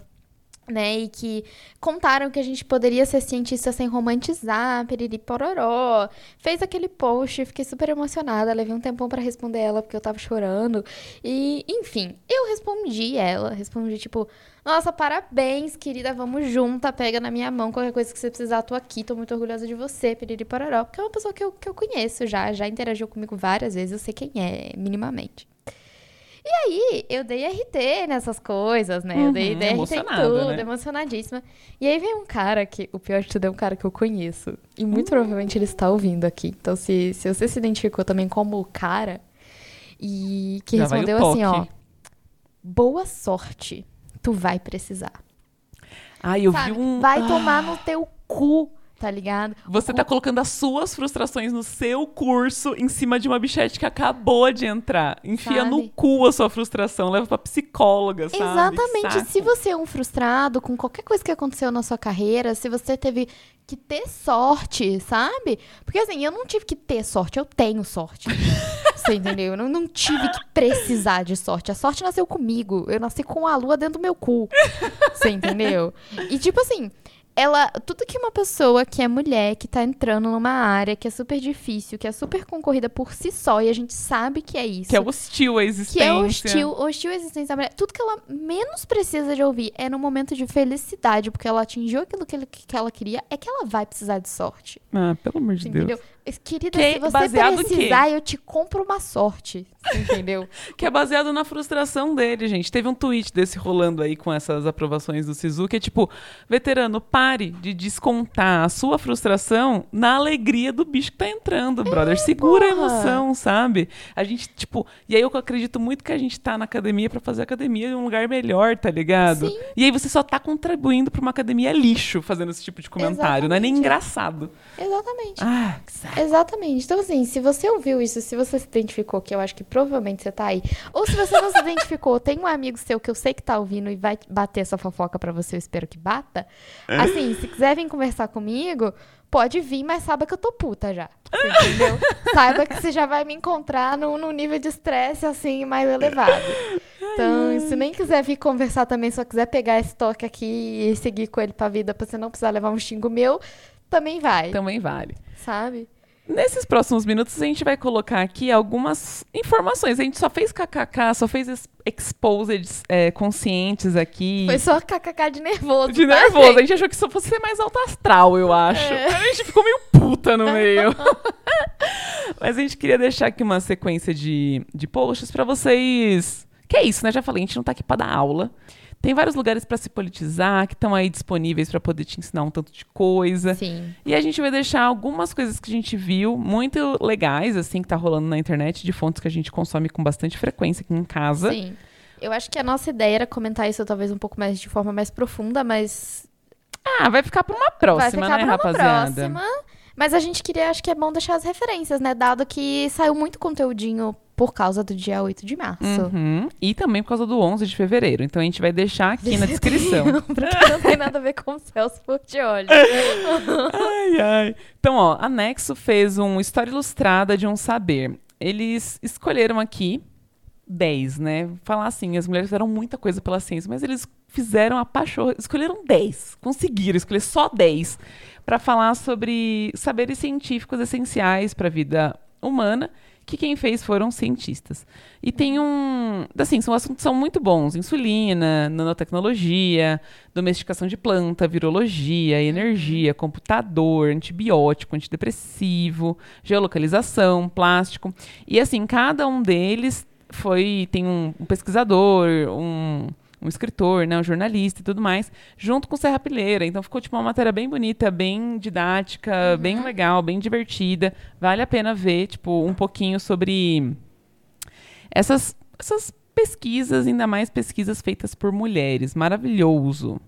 Né, e que contaram que a gente poderia ser cientista sem romantizar, periri pororó. Fez aquele post, fiquei super emocionada, levei um tempão pra responder ela porque eu tava chorando. E, enfim, eu respondi ela, respondi tipo: "Nossa, parabéns, querida, vamos junta, pega na minha mão qualquer coisa que você precisar, tô aqui, tô muito orgulhosa de você, periri pororó", porque é uma pessoa que eu, que eu conheço já, já interagiu comigo várias vezes, eu sei quem é, minimamente. E aí, eu dei RT nessas coisas, né? eu dei Uhum, DRT em emocionada, tudo, né? emocionadíssima. E aí veio um cara que, o pior de tudo é um cara que eu conheço. E muito provavelmente ele está ouvindo aqui. Então, se, se você se identificou também como o cara, e que Já respondeu assim, ó. Boa sorte, tu vai precisar. Ai, eu Sabe? vi um. Vai Ah, tomar no teu cu, tá ligado? Você tá colocando as suas frustrações no seu curso em cima de uma bichete que acabou de entrar. Enfia no Sabe? cu a sua frustração, leva pra psicóloga, sabe? Exatamente. Se você é um frustrado com qualquer coisa que aconteceu na sua carreira, se você teve que ter sorte, sabe? Porque assim, eu não tive que ter sorte, eu tenho sorte. [laughs] Você entendeu? Eu não, não tive que precisar de sorte. A sorte nasceu comigo. Eu nasci com a lua dentro do meu cu. Você entendeu? E tipo assim, ela. Tudo que uma pessoa que é mulher, que tá entrando numa área que é super difícil, que é super concorrida por si só, e a gente sabe que é isso Que é hostil à existência. que é hostil, hostil à existência da mulher. Tudo que ela menos precisa de ouvir é no momento de felicidade, porque ela atingiu aquilo que, ele- que ela queria, é que ela vai precisar de sorte. Ah, pelo amor de Deus. Querida, Que- se você baseado precisar, eu te compro uma sorte. Entendeu? [laughs] Que é baseado na frustração dele, gente. Teve um tweet desse rolando aí com essas aprovações do Sisu, que é tipo, veterano, pare de descontar a sua frustração na alegria do bicho que tá entrando, brother. Segura a porra. emoção, sabe? A gente, tipo, e aí eu acredito muito que a gente tá na academia pra fazer a academia em um lugar melhor, tá ligado? Sim. E aí você só tá contribuindo pra uma academia lixo fazendo esse tipo de comentário. Não é nem Exatamente. engraçado. Exatamente. Ah, que. Exatamente. Então, assim, se você ouviu isso, se você se identificou, que eu acho que provavelmente você tá aí, ou se você não se identificou, tem um amigo seu que eu sei que tá ouvindo e vai bater essa fofoca pra você, eu espero que bata. Assim, se quiser vir conversar comigo, pode vir, mas saiba que eu tô puta já. Entendeu? saiba que você já vai me encontrar num, num nível de estresse, assim, mais elevado. Então, se nem quiser vir conversar também, só quiser pegar esse toque aqui e seguir com ele pra vida, pra você não precisar levar um xingo meu, também vai, Também vale. sabe? Nesses próximos minutos, a gente vai colocar aqui algumas informações. A gente só fez kkk, só fez exposeds é, conscientes aqui. Foi só kkk de nervoso. de tá, nervoso. A gente? achou que isso fosse ser mais alto astral, eu acho. É. A gente ficou meio puta no meio. [laughs] Mas a gente queria deixar aqui uma sequência de, de posts pra vocês. Que é isso, né? Já falei, a gente não tá aqui pra dar aula. Tem vários lugares pra se politizar que estão aí disponíveis pra poder te ensinar um tanto de coisa. Sim. E a gente vai deixar algumas coisas que a gente viu muito legais, assim, que tá rolando na internet, de fontes que a gente consome com bastante frequência aqui em casa. Sim. Eu acho que a nossa ideia era comentar isso talvez um pouco mais de forma mais profunda, mas Ah, vai ficar pra uma próxima, vai ficar né, pra uma rapaziada? próxima. Mas a gente queria, acho que é bom deixar as referências, né? Dado que saiu muito conteúdinho por causa do dia 8 de março. Uhum. E também por causa do 11 de fevereiro. Então a gente vai deixar aqui na descrição. [laughs] pra quem não tem nada a ver com o Celso Portioli. [laughs] ai, ai. Então, ó, a Nexo fez um História Ilustrada de um Saber. Eles escolheram aqui 10, né? Falar assim, as mulheres fizeram muita coisa pela ciência, mas eles fizeram a pachorra, escolheram 10, conseguiram escolher só 10 para falar sobre saberes científicos essenciais para a vida humana, que quem fez foram cientistas. E tem um, assim, são assuntos são muito bons, insulina, nanotecnologia, domesticação de planta, virologia, energia, computador, antibiótico, antidepressivo, geolocalização, plástico. E assim, cada um deles foi tem um, um pesquisador, um, um escritor, né, um jornalista e tudo mais, junto com Serra Pilheira. Então ficou tipo uma matéria bem bonita, bem didática, bem legal, bem divertida. Vale a pena ver, tipo, um pouquinho sobre essas, essas pesquisas, ainda mais pesquisas feitas por mulheres. Maravilhoso.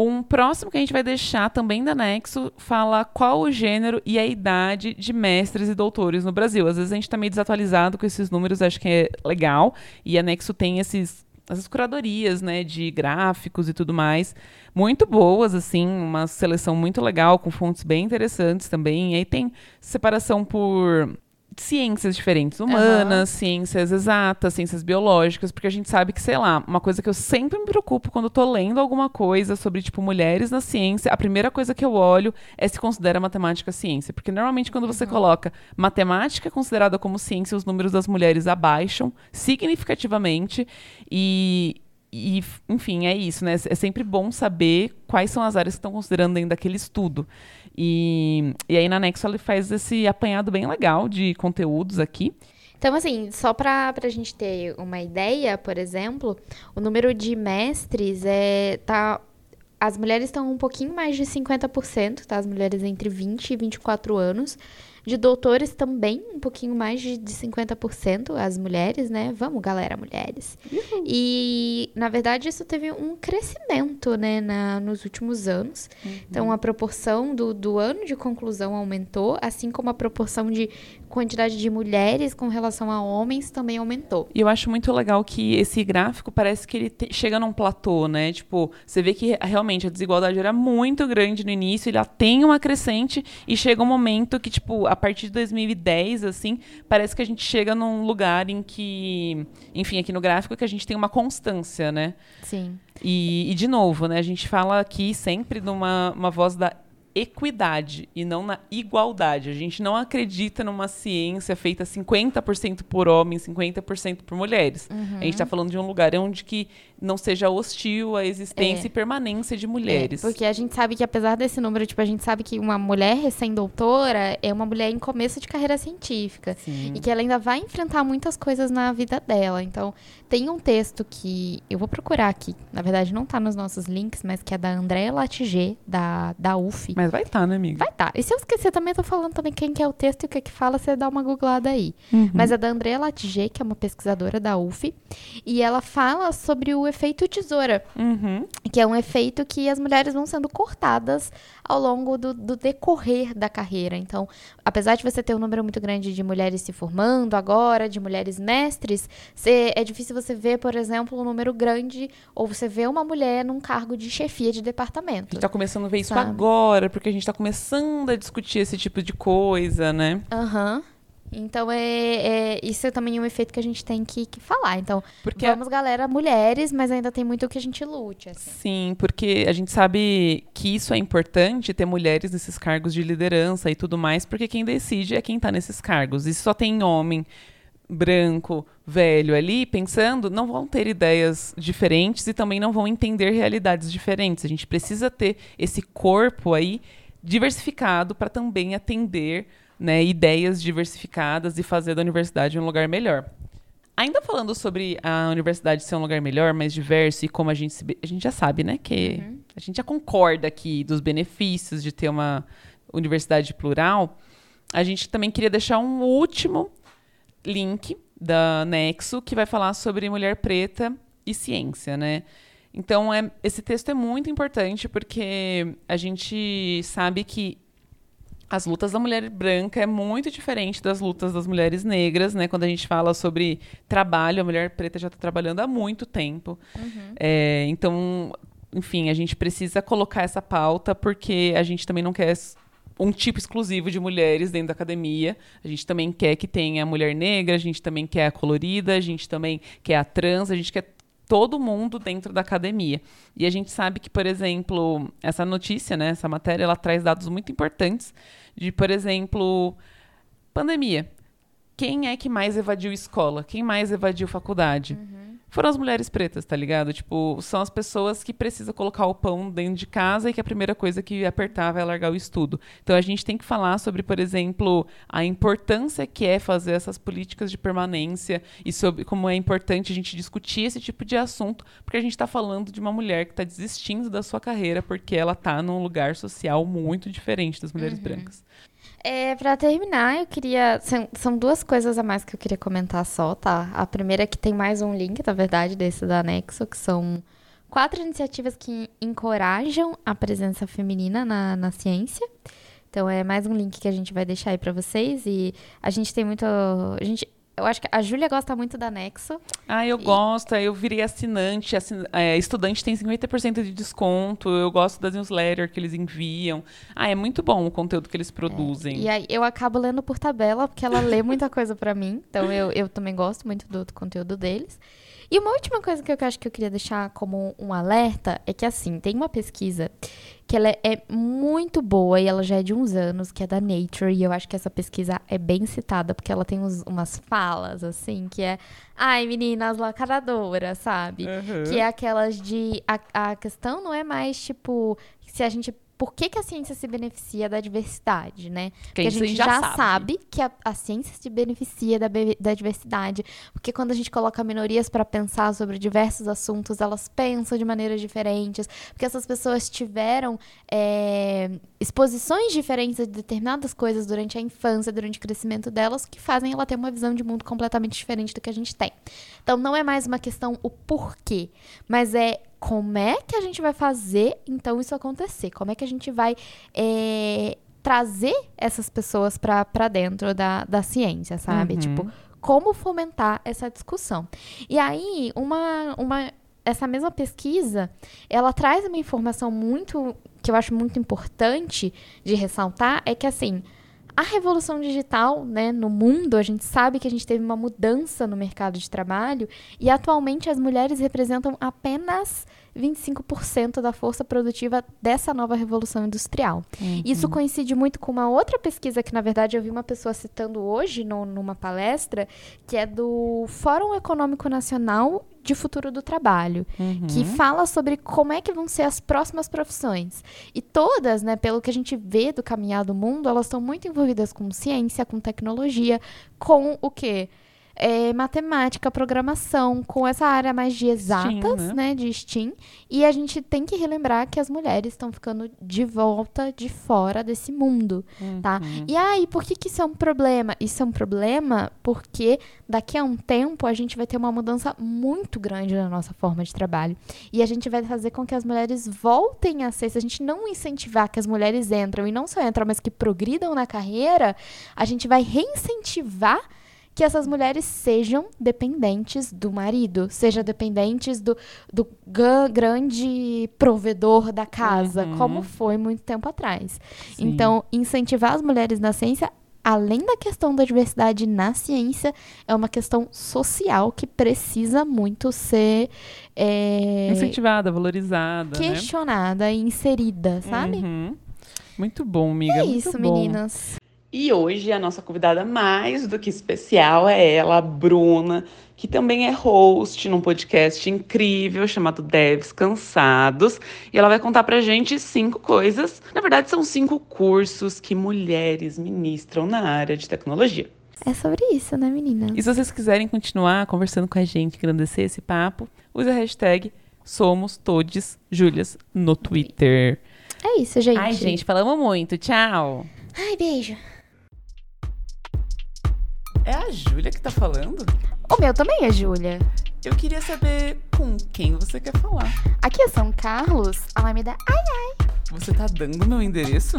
Um próximo que a gente vai deixar também da Nexo fala qual o gênero e a idade de mestres e doutores no Brasil. Às vezes a gente está meio desatualizado com esses números, acho que é legal. E a Nexo tem esses, essas curadorias, né, de gráficos e tudo mais, muito boas, assim, uma seleção muito legal, com fontes bem interessantes também. E aí tem separação por ciências diferentes, humanas, ciências exatas, ciências biológicas, porque a gente sabe que, sei lá, uma coisa que eu sempre me preocupo quando eu tô lendo alguma coisa sobre, tipo, mulheres na ciência, a primeira coisa que eu olho é se considera matemática ciência, porque normalmente quando você coloca matemática considerada como ciência, os números das mulheres abaixam significativamente e e, enfim, é isso, né? É sempre bom saber quais são as áreas que estão considerando dentro daquele estudo. E, e aí na Nexo ele faz esse apanhado bem legal de conteúdos aqui. Então, assim, só pra, pra gente ter uma ideia, por exemplo, o número de mestres é. Tá, as mulheres estão um pouquinho mais de 50%, tá? As mulheres entre 20 e 24 anos. De doutores também, um pouquinho mais de, de 50%, as mulheres, né? Vamos, galera, mulheres. E, na verdade, isso teve um crescimento, né, na, nos últimos anos. Então, a proporção do, do ano de conclusão aumentou, assim como a proporção de quantidade de mulheres com relação a homens também aumentou. E eu acho muito legal que esse gráfico parece que ele te- chega num platô, né? Tipo, você vê que realmente a desigualdade era muito grande no início, ele tem uma crescente e chega um momento que, tipo, a partir de 2010, assim, parece que a gente chega num lugar em que, enfim, aqui no gráfico, que a gente tem uma constância, né? Sim. E, e, de novo, né, a gente fala aqui sempre numa uma voz da equidade e não na igualdade. A gente não acredita numa ciência feita 50% por homens, 50% por mulheres. A gente está falando de um lugar onde que não seja hostil à existência É. e permanência de mulheres. É, porque a gente sabe que apesar desse número, tipo, a gente sabe que uma mulher recém-doutora é uma mulher em começo de carreira científica. Sim. E que ela ainda vai enfrentar muitas coisas na vida dela. Então, tem um texto que eu vou procurar aqui. Na verdade, não tá nos nossos links, mas que é da Andréa Latiger, da, da UF. Mas vai estar, né, amiga? Vai tá. E se eu esquecer, também tô falando também quem que é o texto e o que que fala, você dá uma googlada aí. Uhum. Mas é da Andrea Latiger, que é uma pesquisadora da UF, e ela fala sobre o efeito tesoura, Uhum. que é um efeito que as mulheres vão sendo cortadas ao longo do, do decorrer da carreira. Então, apesar de você ter um número muito grande de mulheres se formando agora, de mulheres mestres, você- é difícil você ver, por exemplo, um número grande, ou você vê uma mulher num cargo de chefia de A departamento. gente tá começando a ver isso Sabe? agora, porque a gente tá começando a discutir esse tipo de coisa, né? Aham. Então, é, é- isso é também um efeito que a gente tem que, que falar. Então, Porque vamos, galera, mulheres, mas ainda tem muito o que a gente lute, assim. Sim, porque a gente sabe que isso é importante ter mulheres nesses cargos de liderança e tudo mais, porque quem decide é quem tá nesses cargos. E se só tem homem branco, velho ali pensando, não vão ter ideias diferentes e também não vão entender realidades diferentes. A gente precisa ter esse corpo aí diversificado para também atender né, ideias diversificadas e fazer da universidade um lugar melhor. Ainda falando sobre a universidade ser um lugar melhor, mais diverso e como a gente se, a gente já sabe, né, que a gente já concorda aqui dos benefícios de ter uma universidade plural. A gente também queria deixar um último link da Nexo que vai falar sobre mulher preta e ciência, né? Então, é, esse texto é muito importante porque a gente sabe que as lutas da mulher branca é muito diferente das lutas das mulheres negras, né? Quando a gente fala sobre trabalho, a mulher preta já está trabalhando há muito tempo. É, então, enfim, a gente precisa colocar essa pauta porque a gente também não quer um tipo exclusivo de mulheres dentro da academia. A gente também quer que tenha a mulher negra, a gente também quer a colorida, a gente também quer a trans, a gente quer todo mundo dentro da academia. E a gente sabe que, por exemplo, essa notícia, né, essa matéria, ela traz dados muito importantes de, por exemplo, pandemia. Quem é que mais evadiu escola? Quem mais evadiu faculdade? Foram as mulheres pretas, tá ligado? Tipo, são as pessoas que precisam colocar o pão dentro de casa e que a primeira coisa que apertar vai largar o estudo. Então a gente tem que falar sobre, por exemplo, a importância que é fazer essas políticas de permanência e sobre como é importante a gente discutir esse tipo de assunto, porque a gente está falando de uma mulher que está desistindo da sua carreira porque ela está num lugar social muito diferente das mulheres brancas. É, pra terminar, eu queria. São, são duas coisas a mais que eu queria comentar só, tá? A primeira é que tem mais um link, na verdade, desse da Nexo, que são quatro iniciativas que encorajam a presença feminina na, na ciência. Então é mais um link que a gente vai deixar aí pra vocês. E a gente tem muito. A gente, eu acho que a Júlia gosta muito da Nexo. Ah, eu gosto, aí eu virei assinante. assin- é, estudante tem 50% de desconto. Eu gosto das newsletters que eles enviam. Ah, é muito bom o conteúdo que eles produzem. E aí eu acabo lendo por tabela, porque ela lê muita coisa pra mim. Então eu, eu também gosto muito do, do conteúdo deles. E uma última coisa que eu acho que eu queria deixar como um alerta é que, assim, tem uma pesquisa que ela é, muito boa e ela já é de uns anos, que é da Nature. E eu acho que essa pesquisa é bem citada, porque ela tem uns- umas falas, assim, que é... Ai, meninas lacradoras, sabe? Uhum. Que é aquelas de. A, a questão não é mais, tipo, se a gente. Por que, que a ciência se beneficia da diversidade, né? Porque a gente já, sabe. que a, a ciência se beneficia da, da diversidade. Porque quando a gente coloca minorias para pensar sobre diversos assuntos, elas pensam de maneiras diferentes. Porque essas pessoas tiveram é, exposições diferentes de determinadas coisas durante a infância, durante o crescimento delas, que fazem ela ter uma visão de mundo completamente diferente do que a gente tem. Então não é mais uma questão o porquê, mas é como é que a gente vai fazer então isso acontecer? Como é que a gente vai é, trazer essas pessoas para dentro da, da ciência, sabe? Uhum. Tipo, como fomentar essa discussão. E aí, uma, uma, essa mesma pesquisa, ela traz uma informação muito, que eu acho muito importante de ressaltar, é que assim, a revolução digital, né, no mundo, a gente sabe que a gente teve uma mudança no mercado de trabalho e atualmente as mulheres representam apenas 25% da força produtiva dessa nova revolução industrial. Isso coincide muito com uma outra pesquisa que, na verdade, eu vi uma pessoa citando hoje no- numa palestra, que é do Fórum Econômico Nacional de futuro do trabalho, que fala sobre como é que vão ser as próximas profissões. E todas, né, pelo que a gente vê do caminhar do mundo, elas estão muito envolvidas com ciência, com tecnologia, com o quê? É, matemática, programação, com essa área mais de exatas, né? né? De STEAM. E a gente tem que relembrar que as mulheres estão ficando de volta, de fora desse mundo, tá? E aí, por que, que isso é um problema? Isso é um problema porque daqui a um tempo a gente vai ter uma mudança muito grande na nossa forma de trabalho. E a gente vai fazer com que as mulheres voltem a ser. Se a gente não incentivar que as mulheres entram e não só entram, mas que progridam na carreira, a gente vai reincentivar que essas mulheres sejam dependentes do marido, sejam dependentes do, do grande provedor da casa, Uhum. como foi muito tempo atrás. Sim. Então, incentivar as mulheres na ciência, além da questão da diversidade na ciência, é uma questão social que precisa muito ser é, Incentivada, valorizada, né? questionada e inserida, sabe? Uhum. Muito bom, amiga. É isso, bom. meninas. E hoje a nossa convidada mais do que especial é ela, a Bruna, que também é host num podcast incrível chamado Devs Cansados. E ela vai contar pra gente cinco coisas. Na verdade, são cinco cursos que mulheres ministram na área de tecnologia. É sobre isso, né, meninas? E se vocês quiserem continuar conversando com a gente, engrandecer esse papo, use a hashtag Somos Todes Júlias no Twitter. É isso, gente. Ai, gente, falamos muito. Tchau. Ai, beijo. É a Júlia que tá falando? O meu também é Júlia. Eu queria saber com quem você quer falar. Aqui é São Carlos, Alameda. Ai, Você tá dando meu endereço?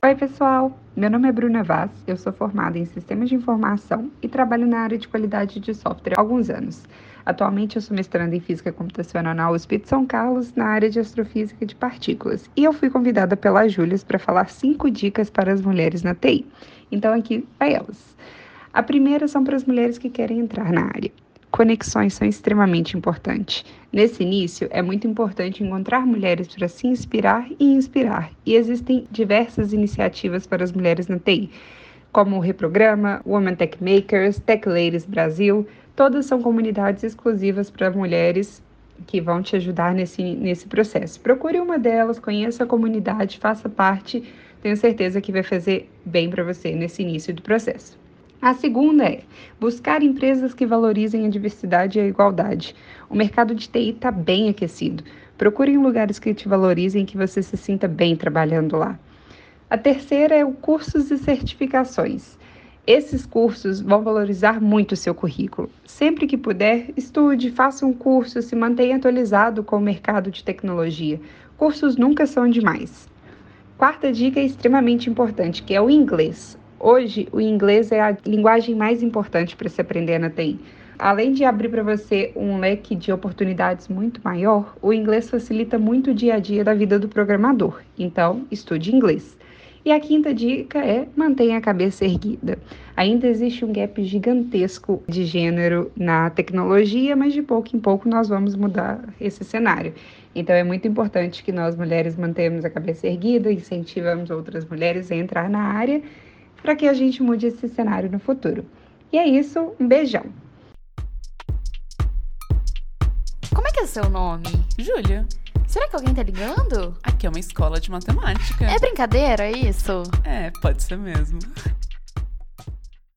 Oi, pessoal! Meu nome é Bruna Vaz, eu sou formada em Sistemas de Informação e trabalho na área de qualidade de software há alguns anos. Atualmente, eu sou mestranda em Física Computacional na USP de São Carlos, na área de Astrofísica de Partículas. E eu fui convidada pela Júlia para falar cinco dicas para as mulheres na TI. Então, aqui vai elas. A primeira são para as mulheres que querem entrar na área. Conexões são extremamente importantes. Nesse início, é muito importante encontrar mulheres para se inspirar e inspirar, e existem diversas iniciativas para as mulheres na TI, como o Reprograma, Women Tech Makers, Tech Ladies Brasil, todas são comunidades exclusivas para mulheres que vão te ajudar nesse, nesse processo. Procure uma delas, conheça a comunidade, faça parte, tenho certeza que vai fazer bem para você nesse início do processo. A segunda é buscar empresas que valorizem a diversidade e a igualdade. O mercado de TI está bem aquecido. Procure em lugares que te valorizem e que você se sinta bem trabalhando lá. A terceira é o cursos e certificações. Esses cursos vão valorizar muito o seu currículo. Sempre que puder, estude, faça um curso, se mantenha atualizado com o mercado de tecnologia. Cursos nunca são demais. Quarta dica é extremamente importante, que é o inglês. Hoje, o inglês é a linguagem mais importante para se aprender na TI. Além de abrir para você um leque de oportunidades muito maior, o inglês facilita muito o dia a dia da vida do programador. Então, estude inglês. E a quinta dica é mantenha a cabeça erguida. Ainda existe um gap gigantesco de gênero na tecnologia, mas de pouco em pouco nós vamos mudar esse cenário. Então é muito importante que nós mulheres mantenhamos a cabeça erguida, incentivamos outras mulheres a entrar na área para que a gente mude esse cenário no futuro. E é isso, um beijão. Como é que é o seu nome? Júlia, Será que alguém tá ligando? aqui é uma escola de matemática. É brincadeira isso? É, pode ser mesmo.